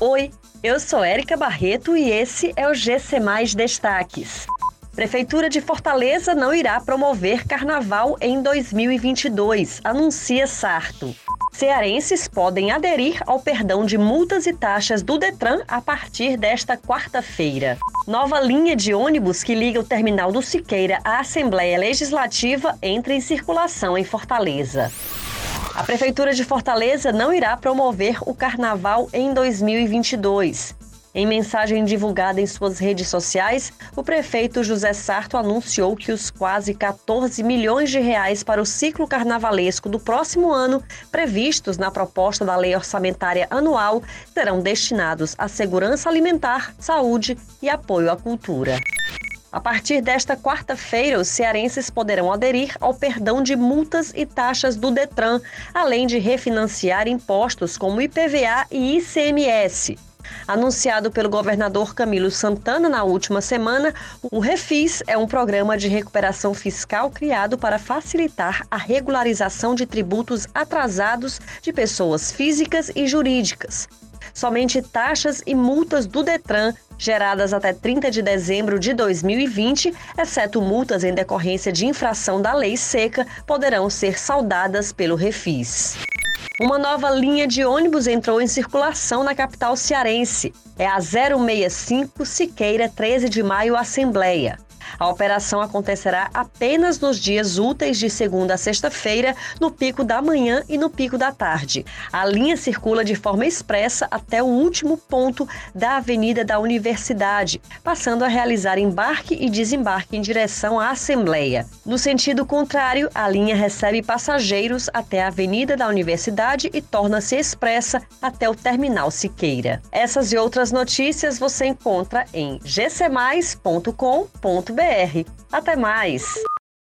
Oi, eu sou Érica Barreto e esse é o GC Mais Destaques. Prefeitura de Fortaleza não irá promover carnaval em 2022, anuncia Sarto. Cearenses podem aderir ao perdão de multas e taxas do Detran a partir desta quarta-feira. Nova linha de ônibus que liga o terminal do Siqueira à Assembleia Legislativa entra em circulação em Fortaleza. A Prefeitura de Fortaleza não irá promover o carnaval em 2022. Em mensagem divulgada em suas redes sociais, o prefeito José Sarto anunciou que os quase 14 milhões de reais para o ciclo carnavalesco do próximo ano, previstos na proposta da Lei Orçamentária Anual, serão destinados à segurança alimentar, saúde e apoio à cultura. A partir desta quarta-feira, os cearenses poderão aderir ao perdão de multas e taxas do Detran, além de refinanciar impostos como IPVA e ICMS. Anunciado pelo governador Camilo Santana na última semana, o Refis é um programa de recuperação fiscal criado para facilitar a regularização de tributos atrasados de pessoas físicas e jurídicas. Somente taxas e multas do Detran geradas até 30 de dezembro de 2020, exceto multas em decorrência de infração da lei seca, poderão ser saldadas pelo Refis. Uma nova linha de ônibus entrou em circulação na capital cearense. É a 065 Siqueira 13 de Maio Assembleia. A operação acontecerá apenas nos dias úteis de segunda a sexta-feira, no pico da manhã e no pico da tarde. A linha circula de forma expressa até o último ponto da Avenida da Universidade, passando a realizar embarque e desembarque em direção à Assembleia. No sentido contrário, a linha recebe passageiros até a Avenida da Universidade e torna-se expressa até o terminal Siqueira. Essas e outras notícias você encontra em gcmais.com.br. Até mais!